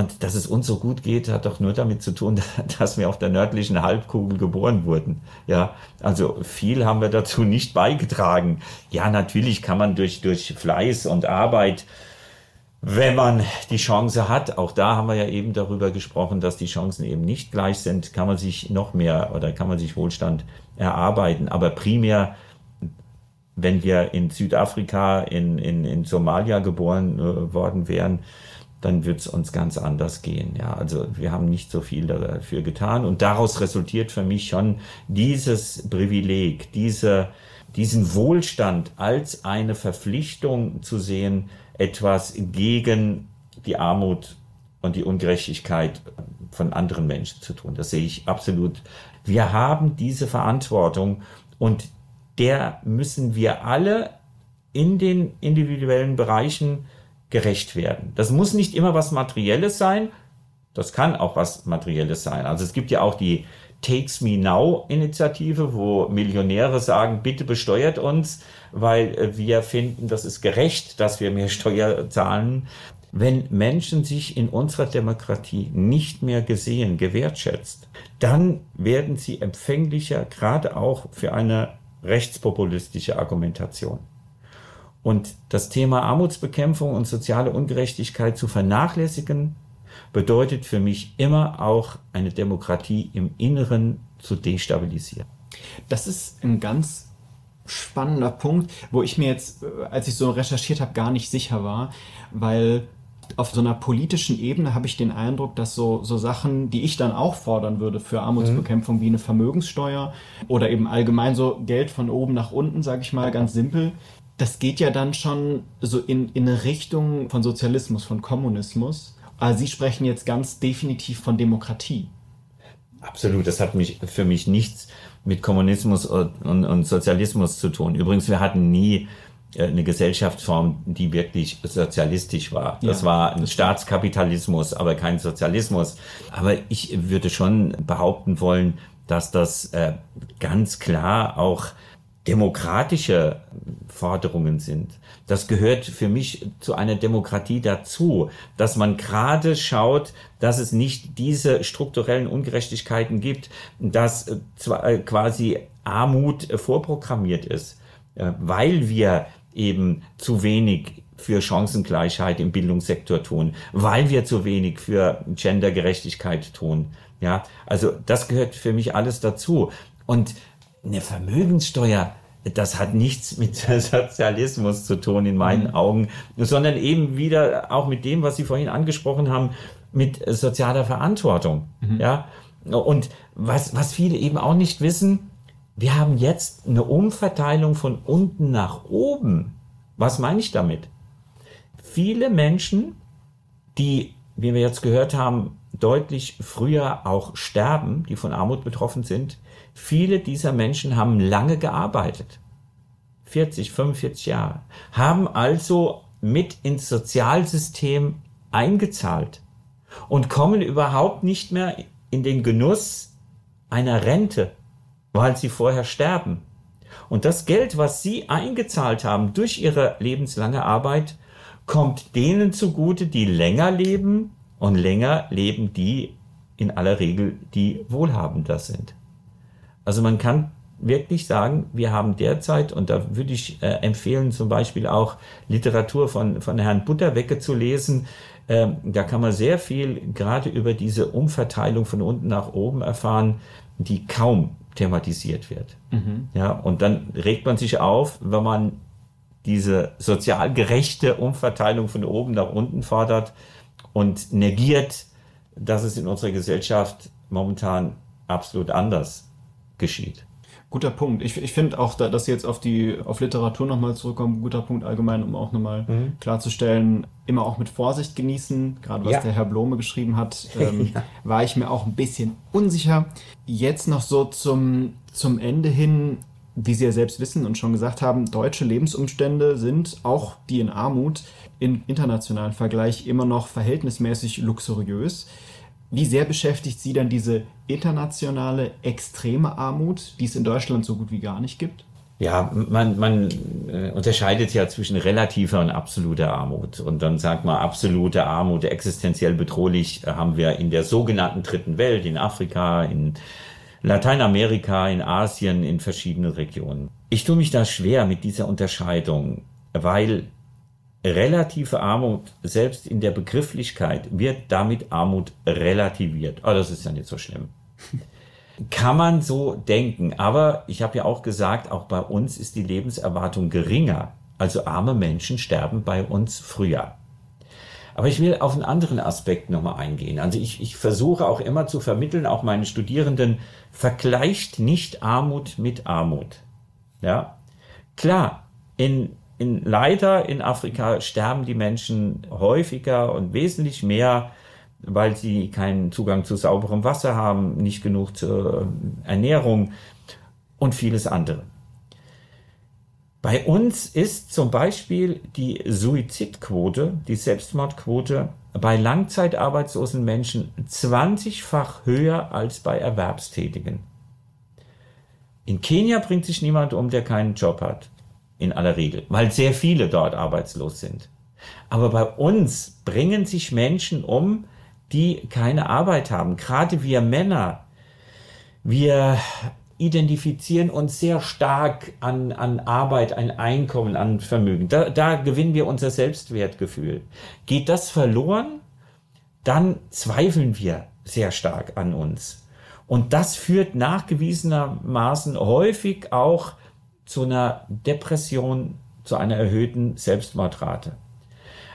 und dass es uns so gut geht, hat doch nur damit zu tun, dass wir auf der nördlichen Halbkugel geboren wurden. Ja, also viel haben wir dazu nicht beigetragen. Ja, natürlich kann man durch, durch Fleiß und Arbeit, wenn man die Chance hat, auch da haben wir ja eben darüber gesprochen, dass die Chancen eben nicht gleich sind, kann man sich noch mehr oder kann man sich Wohlstand erarbeiten. Aber primär wenn wir in Südafrika, in, in, in Somalia geboren äh, worden wären, dann wird es uns ganz anders gehen. Ja, also wir haben nicht so viel dafür getan und daraus resultiert für mich schon dieses Privileg, diese, diesen Wohlstand als eine Verpflichtung zu sehen, etwas gegen die Armut und die Ungerechtigkeit von anderen Menschen zu tun. Das sehe ich absolut. Wir haben diese Verantwortung und der müssen wir alle in den individuellen Bereichen gerecht werden. Das muss nicht immer was Materielles sein, das kann auch was Materielles sein. Also es gibt ja auch die Takes Me Now Initiative, wo Millionäre sagen, bitte besteuert uns, weil äh, wir finden, das ist gerecht, dass wir mehr Steuer zahlen. Wenn Menschen sich in unserer Demokratie nicht mehr gesehen, gewertschätzt, dann werden sie empfänglicher, gerade auch für eine rechtspopulistische Argumentation. Und das Thema Armutsbekämpfung und soziale Ungerechtigkeit zu vernachlässigen, bedeutet für mich immer auch eine Demokratie im Inneren zu destabilisieren. Das ist ein ganz spannender Punkt, wo ich mir jetzt, äh, als ich so recherchiert habe, gar nicht sicher war, weil auf so einer politischen Ebene habe ich den Eindruck, dass so, so Sachen, die ich dann auch fordern würde für Armutsbekämpfung, mhm. wie eine Vermögenssteuer oder eben allgemein so Geld von oben nach unten, sage ich mal ganz simpel, das geht ja dann schon so in, in eine Richtung von Sozialismus, von Kommunismus. Aber Sie sprechen jetzt ganz definitiv von Demokratie. Absolut, das hat mich für mich nichts mit Kommunismus und, und, und Sozialismus zu tun. Übrigens, wir hatten nie äh, eine Gesellschaftsform, die wirklich sozialistisch war. Das ja, war ein Staatskapitalismus, aber kein Sozialismus. Aber ich würde schon behaupten wollen, dass das äh, ganz klar auch demokratische Forderungen sind. Das gehört für mich zu einer Demokratie dazu, dass man gerade schaut, dass es nicht diese strukturellen Ungerechtigkeiten gibt, dass äh, quasi Armut vorprogrammiert ist, äh, weil wir eben zu wenig für Chancengleichheit im Bildungssektor tun, weil wir zu wenig für Gendergerechtigkeit tun. Ja, also das gehört für mich alles dazu. Und eine Vermögenssteuer, das hat nichts mit Sozialismus zu tun in meinen mhm. Augen, sondern eben wieder auch mit dem, was Sie vorhin angesprochen haben, mit sozialer Verantwortung. Mhm. Ja, und was, was viele eben auch nicht wissen, wir haben jetzt eine Umverteilung von unten nach oben. Was meine ich damit? Viele Menschen, die, wie wir jetzt gehört haben, deutlich früher auch sterben, die von Armut betroffen sind, Viele dieser Menschen haben lange gearbeitet. 40, 45 Jahre. Haben also mit ins Sozialsystem eingezahlt und kommen überhaupt nicht mehr in den Genuss einer Rente, weil sie vorher sterben. Und das Geld, was sie eingezahlt haben durch ihre lebenslange Arbeit, kommt denen zugute, die länger leben und länger leben die in aller Regel, die wohlhabender sind. Also man kann wirklich sagen, wir haben derzeit, und da würde ich äh, empfehlen, zum Beispiel auch Literatur von, von Herrn Butterwecke zu lesen. Ähm, da kann man sehr viel gerade über diese Umverteilung von unten nach oben erfahren, die kaum thematisiert wird. Mhm. Ja, und dann regt man sich auf, wenn man diese sozial gerechte Umverteilung von oben nach unten fordert und negiert, dass es in unserer Gesellschaft momentan absolut anders geschieht. Guter Punkt. Ich, ich finde auch, da, dass Sie jetzt auf die auf Literatur nochmal zurückkommen, guter Punkt allgemein, um auch nochmal mhm. klarzustellen, immer auch mit Vorsicht genießen. Gerade was ja. der Herr Blome geschrieben hat, ähm, ja. war ich mir auch ein bisschen unsicher. Jetzt noch so zum, zum Ende hin, wie Sie ja selbst wissen und schon gesagt haben, deutsche Lebensumstände sind auch die in Armut im internationalen Vergleich immer noch verhältnismäßig luxuriös. Wie sehr beschäftigt Sie dann diese internationale extreme Armut, die es in Deutschland so gut wie gar nicht gibt? Ja, man, man äh, unterscheidet ja zwischen relativer und absoluter Armut. Und dann sagt man, absolute Armut, existenziell bedrohlich, äh, haben wir in der sogenannten dritten Welt, in Afrika, in Lateinamerika, in Asien, in verschiedenen Regionen. Ich tue mich da schwer mit dieser Unterscheidung, weil relative Armut, selbst in der Begrifflichkeit, wird damit Armut relativiert. Oh, das ist ja nicht so schlimm. kann man so denken. Aber ich habe ja auch gesagt, auch bei uns ist die Lebenserwartung geringer. Also arme Menschen sterben bei uns früher. Aber ich will auf einen anderen Aspekt nochmal eingehen. Also ich, ich versuche auch immer zu vermitteln, auch meinen Studierenden, vergleicht nicht Armut mit Armut. Ja, klar, in, in leider in Afrika sterben die Menschen häufiger und wesentlich mehr, weil sie keinen Zugang zu sauberem Wasser haben, nicht genug zur Ernährung und vieles andere. Bei uns ist zum Beispiel die Suizidquote, die Selbstmordquote bei langzeitarbeitslosen Menschen 20-fach höher als bei Erwerbstätigen. In Kenia bringt sich niemand um, der keinen Job hat. In aller Regel, weil sehr viele dort arbeitslos sind. Aber bei uns bringen sich Menschen um, die keine Arbeit haben. Gerade wir Männer. Wir identifizieren uns sehr stark an, an Arbeit, an Einkommen, an Vermögen. Da, da gewinnen wir unser Selbstwertgefühl. Geht das verloren, dann zweifeln wir sehr stark an uns. Und das führt nachgewiesenermaßen häufig auch zu einer Depression, zu einer erhöhten Selbstmordrate.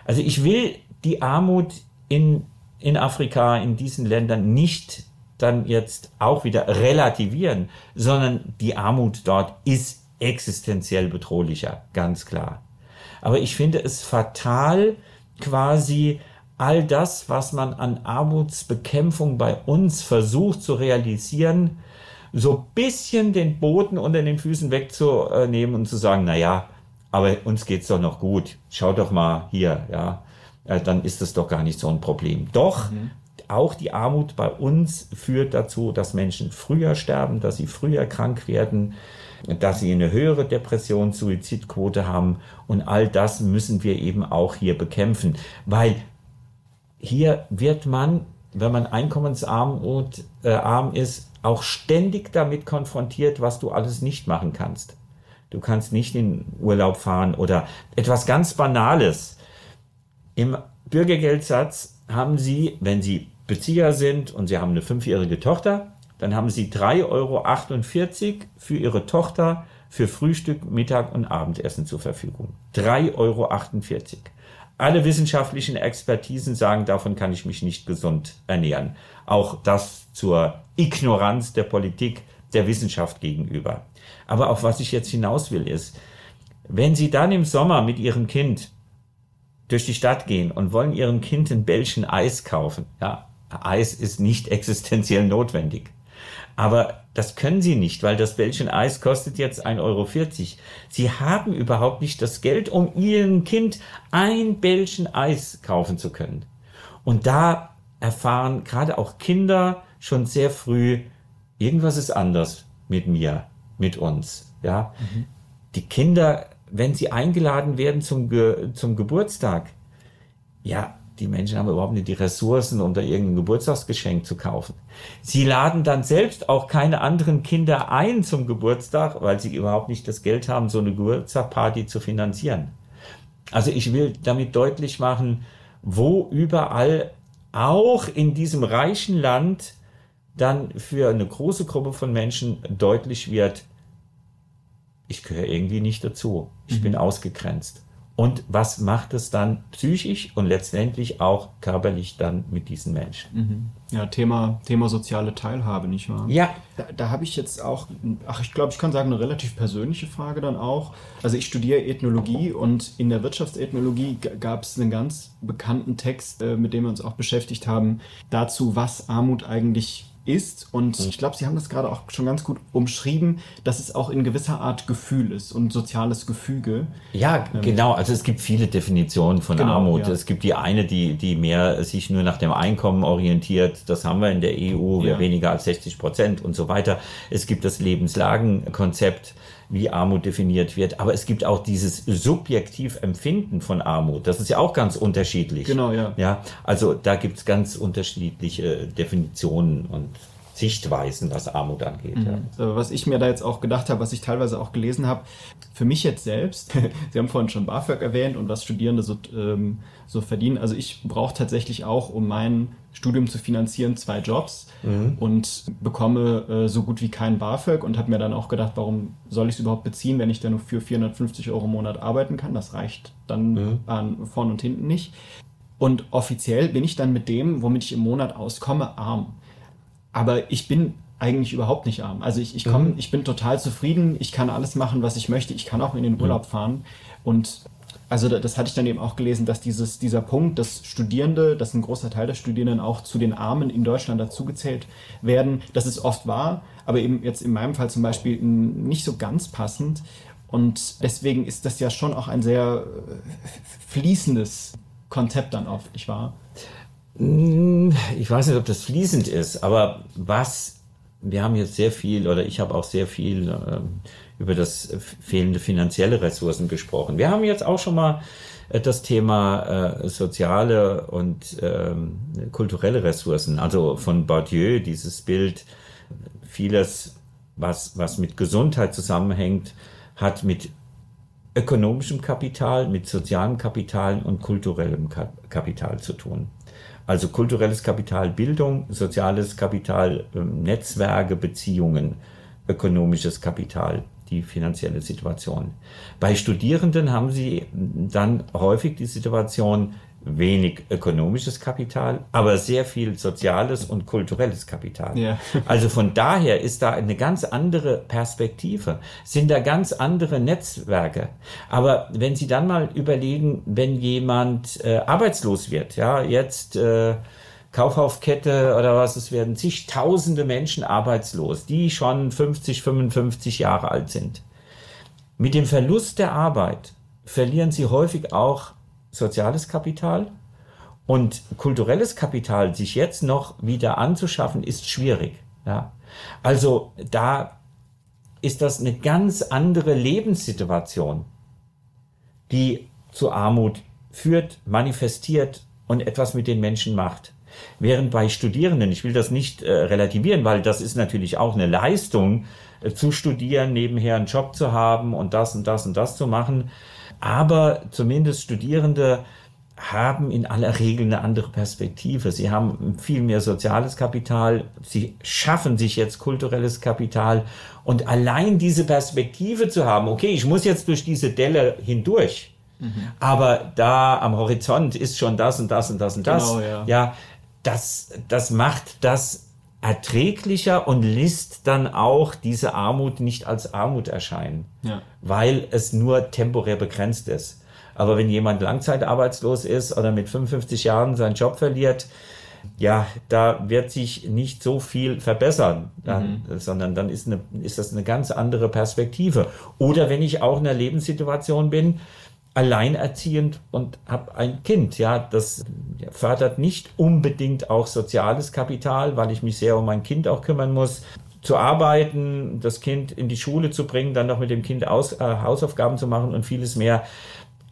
Also ich will die Armut in, in Afrika, in diesen Ländern nicht dann jetzt auch wieder relativieren, sondern die Armut dort ist existenziell bedrohlicher, ganz klar. Aber ich finde es fatal, quasi all das, was man an Armutsbekämpfung bei uns versucht zu realisieren, so bisschen den Boden unter den Füßen wegzunehmen und zu sagen, na ja, aber uns geht's doch noch gut. Schau doch mal hier, ja, äh, dann ist das doch gar nicht so ein Problem. Doch, mhm auch die Armut bei uns führt dazu, dass Menschen früher sterben, dass sie früher krank werden, dass sie eine höhere Depression, Suizidquote haben. Und all das müssen wir eben auch hier bekämpfen, weil hier wird man, wenn man einkommensarm und, äh, arm ist, auch ständig damit konfrontiert, was du alles nicht machen kannst. Du kannst nicht in Urlaub fahren oder etwas ganz Banales. Im Bürgergeldsatz haben Sie, wenn Sie Bezieher sind und Sie haben eine fünfjährige Tochter, dann haben Sie 3,48 Euro für Ihre Tochter für Frühstück, Mittag und Abendessen zur Verfügung. 3,48 Euro. Alle wissenschaftlichen Expertisen sagen, davon kann ich mich nicht gesund ernähren. Auch das zur Ignoranz der Politik, der Wissenschaft gegenüber. Aber auf was ich jetzt hinaus will, ist, wenn Sie dann im Sommer mit Ihrem Kind durch die Stadt gehen und wollen Ihrem Kind ein Bällchen Eis kaufen, ja, Eis ist nicht existenziell notwendig. Aber das können sie nicht, weil das Bällchen Eis kostet jetzt 1,40 Euro. Sie haben überhaupt nicht das Geld, um ihrem Kind ein Bällchen Eis kaufen zu können. Und da erfahren gerade auch Kinder schon sehr früh, irgendwas ist anders mit mir, mit uns. Ja, mhm. die Kinder, wenn sie eingeladen werden zum, Ge zum Geburtstag, ja, die Menschen haben überhaupt nicht die Ressourcen, um da irgendein Geburtstagsgeschenk zu kaufen. Sie laden dann selbst auch keine anderen Kinder ein zum Geburtstag, weil sie überhaupt nicht das Geld haben, so eine Geburtstagparty zu finanzieren. Also ich will damit deutlich machen, wo überall auch in diesem reichen Land dann für eine große Gruppe von Menschen deutlich wird, ich gehöre irgendwie nicht dazu. Ich mhm. bin ausgegrenzt und was macht es dann psychisch und letztendlich auch körperlich dann mit diesen Menschen. Mhm. Ja, Thema, Thema soziale Teilhabe, nicht wahr? Ja. Da, da habe ich jetzt auch, ach, ich glaube, ich kann sagen, eine relativ persönliche Frage dann auch. Also ich studiere Ethnologie und in der Wirtschaftsethnologie gab es einen ganz bekannten Text, äh, mit dem wir uns auch beschäftigt haben, dazu, was Armut eigentlich ist. Und mhm. ich glaube, Sie haben das gerade auch schon ganz gut umschrieben, dass es auch in gewisser Art Gefühl ist und soziales Gefüge. Ja, ähm, genau. Also es gibt viele Definitionen von genau, Armut. Ja. Es gibt die eine, die, die mehr sich nur nach dem Einkommen orientiert. Das haben wir in der EU, ja. weniger als 60 Prozent und so weiter. Es gibt das Lebenslagenkonzept wie Armut definiert wird. Aber es gibt auch dieses subjektiv Empfinden von Armut. Das ist ja auch ganz unterschiedlich. Genau, ja. Ja, also da gibt es ganz unterschiedliche Definitionen und Sichtweisen, was Armut angeht. Mhm. Ja. Was ich mir da jetzt auch gedacht habe, was ich teilweise auch gelesen habe, für mich jetzt selbst, Sie haben vorhin schon BAföG erwähnt und was Studierende so, ähm, so verdienen. Also ich brauche tatsächlich auch, um mein Studium zu finanzieren, zwei Jobs mhm. und bekomme äh, so gut wie kein BAföG und habe mir dann auch gedacht, warum soll ich es überhaupt beziehen, wenn ich dann nur für 450 Euro im Monat arbeiten kann? Das reicht dann mhm. an vorn und hinten nicht. Und offiziell bin ich dann mit dem, womit ich im Monat auskomme, arm. Aber ich bin eigentlich überhaupt nicht arm. Also ich, ich komme, mhm. ich bin total zufrieden, ich kann alles machen, was ich möchte, ich kann auch in den Urlaub mhm. fahren. Und also das hatte ich dann eben auch gelesen, dass dieses, dieser Punkt, dass Studierende, dass ein großer Teil der Studierenden auch zu den Armen in Deutschland dazugezählt werden, dass es oft war, aber eben jetzt in meinem Fall zum Beispiel nicht so ganz passend. Und deswegen ist das ja schon auch ein sehr äh, fließendes Konzept dann oft, nicht wahr? Hm, ich weiß nicht, ob das fließend ist, aber was, wir haben jetzt sehr viel oder ich habe auch sehr viel äh, über das fehlende finanzielle Ressourcen gesprochen. Wir haben jetzt auch schon mal äh, das Thema äh, soziale und ähm, kulturelle Ressourcen, also von Bourdieu, dieses Bild, vieles, was, was mit Gesundheit zusammenhängt, hat mit ökonomischem Kapital, mit sozialem Kapital und kulturellem Kapital zu tun. Also kulturelles Kapital, Bildung, soziales Kapital, ähm, Netzwerke, Beziehungen, ökonomisches Kapital, die finanzielle Situation. Bei Studierenden haben sie dann häufig die Situation, wenig ökonomisches Kapital, aber sehr viel soziales und kulturelles Kapital. Ja. also von daher ist da eine ganz andere Perspektive, sind da ganz andere Netzwerke. Aber wenn Sie dann mal überlegen, wenn jemand äh, arbeitslos wird, ja, jetzt äh, Kaufhauskette oder was, es werden zigtausende Menschen arbeitslos, die schon 50, 55 Jahre alt sind. Mit dem Verlust der Arbeit verlieren sie häufig auch soziales Kapital und kulturelles Kapital sich jetzt noch wieder anzuschaffen, ist schwierig. Ja. Also da ist das eine ganz andere Lebenssituation, die zu Armut führt, manifestiert und etwas mit den Menschen macht. Während bei Studierenden, ich will das nicht äh, relativieren, weil das ist natürlich auch eine Leistung, äh, zu studieren, nebenher einen Job zu haben und das und das und das zu machen. Aber zumindest Studierende haben in aller Regel eine andere Perspektive. Sie haben viel mehr soziales Kapital, sie schaffen sich jetzt kulturelles Kapital und allein diese Perspektive zu haben, okay, ich muss jetzt durch diese Delle hindurch, mhm. aber da am Horizont ist schon das und das und das und das. Genau, ja. ja, das, das macht das erträglicher und lässt dann auch diese Armut nicht als Armut erscheinen, ja. weil es nur temporär begrenzt ist. Aber wenn jemand langzeitarbeitslos ist oder mit 55 Jahren seinen Job verliert, ja, da wird sich nicht so viel verbessern, dann, mhm. sondern dann ist, eine, ist das eine ganz andere Perspektive. Oder wenn ich auch in einer Lebenssituation bin, alleinerziehend und habe ein Kind. Ja, das fördert nicht unbedingt auch soziales Kapital, weil ich mich sehr um mein Kind auch kümmern muss. Zu arbeiten, das Kind in die Schule zu bringen, dann noch mit dem Kind aus, äh, Hausaufgaben zu machen und vieles mehr.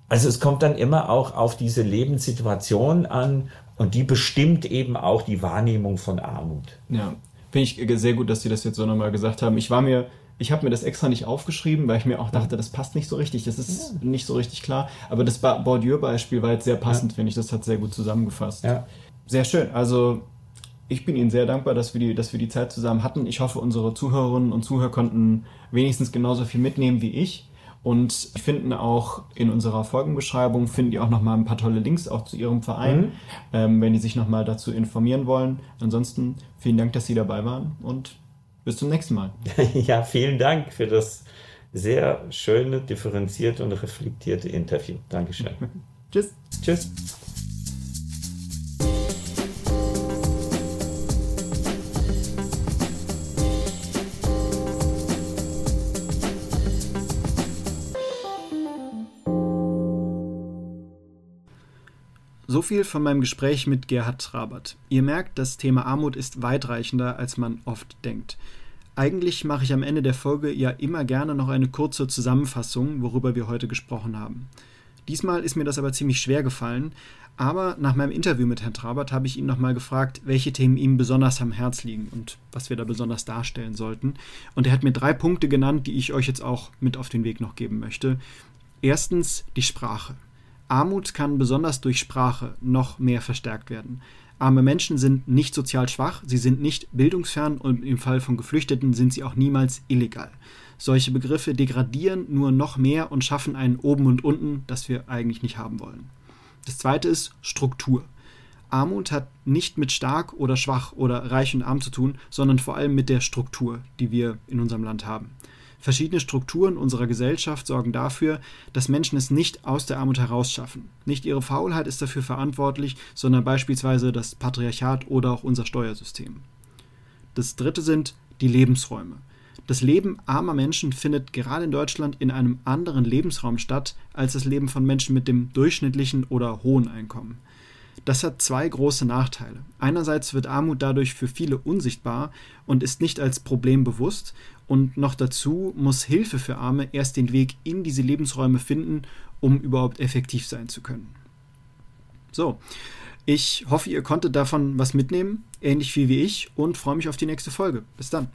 Also es kommt dann immer auch auf diese Lebenssituation an und die bestimmt eben auch die Wahrnehmung von Armut. Ja, finde ich sehr gut, dass Sie das jetzt so nochmal gesagt haben. Ich war mir ich habe mir das extra nicht aufgeschrieben, weil ich mir auch dachte, das passt nicht so richtig, das ist ja. nicht so richtig klar. Aber das Bourdieu-Beispiel war jetzt sehr passend, ja. finde ich. Das hat sehr gut zusammengefasst. Ja. Sehr schön. Also ich bin Ihnen sehr dankbar, dass wir, die, dass wir die Zeit zusammen hatten. Ich hoffe, unsere Zuhörerinnen und Zuhörer konnten wenigstens genauso viel mitnehmen wie ich. Und finden auch in unserer Folgenbeschreibung, finden die auch nochmal ein paar tolle Links auch zu Ihrem Verein, mhm. ähm, wenn die sich nochmal dazu informieren wollen. Ansonsten vielen Dank, dass Sie dabei waren und bis zum nächsten Mal. ja, vielen Dank für das sehr schöne, differenzierte und reflektierte Interview. Dankeschön. Tschüss. Tschüss. So viel von meinem Gespräch mit Gerhard Trabert. Ihr merkt, das Thema Armut ist weitreichender, als man oft denkt. Eigentlich mache ich am Ende der Folge ja immer gerne noch eine kurze Zusammenfassung, worüber wir heute gesprochen haben. Diesmal ist mir das aber ziemlich schwer gefallen, aber nach meinem Interview mit Herrn Trabert habe ich ihn nochmal gefragt, welche Themen ihm besonders am Herz liegen und was wir da besonders darstellen sollten. Und er hat mir drei Punkte genannt, die ich euch jetzt auch mit auf den Weg noch geben möchte. Erstens die Sprache. Armut kann besonders durch Sprache noch mehr verstärkt werden. Arme Menschen sind nicht sozial schwach, sie sind nicht bildungsfern und im Fall von Geflüchteten sind sie auch niemals illegal. Solche Begriffe degradieren nur noch mehr und schaffen ein Oben und Unten, das wir eigentlich nicht haben wollen. Das zweite ist Struktur. Armut hat nicht mit stark oder schwach oder reich und arm zu tun, sondern vor allem mit der Struktur, die wir in unserem Land haben. Verschiedene Strukturen unserer Gesellschaft sorgen dafür, dass Menschen es nicht aus der Armut herausschaffen. Nicht ihre Faulheit ist dafür verantwortlich, sondern beispielsweise das Patriarchat oder auch unser Steuersystem. Das dritte sind die Lebensräume. Das Leben armer Menschen findet gerade in Deutschland in einem anderen Lebensraum statt als das Leben von Menschen mit dem durchschnittlichen oder hohen Einkommen. Das hat zwei große Nachteile. Einerseits wird Armut dadurch für viele unsichtbar und ist nicht als Problem bewusst, und noch dazu muss Hilfe für Arme erst den Weg in diese Lebensräume finden, um überhaupt effektiv sein zu können. So, ich hoffe, ihr konntet davon was mitnehmen, ähnlich viel wie ich, und freue mich auf die nächste Folge. Bis dann.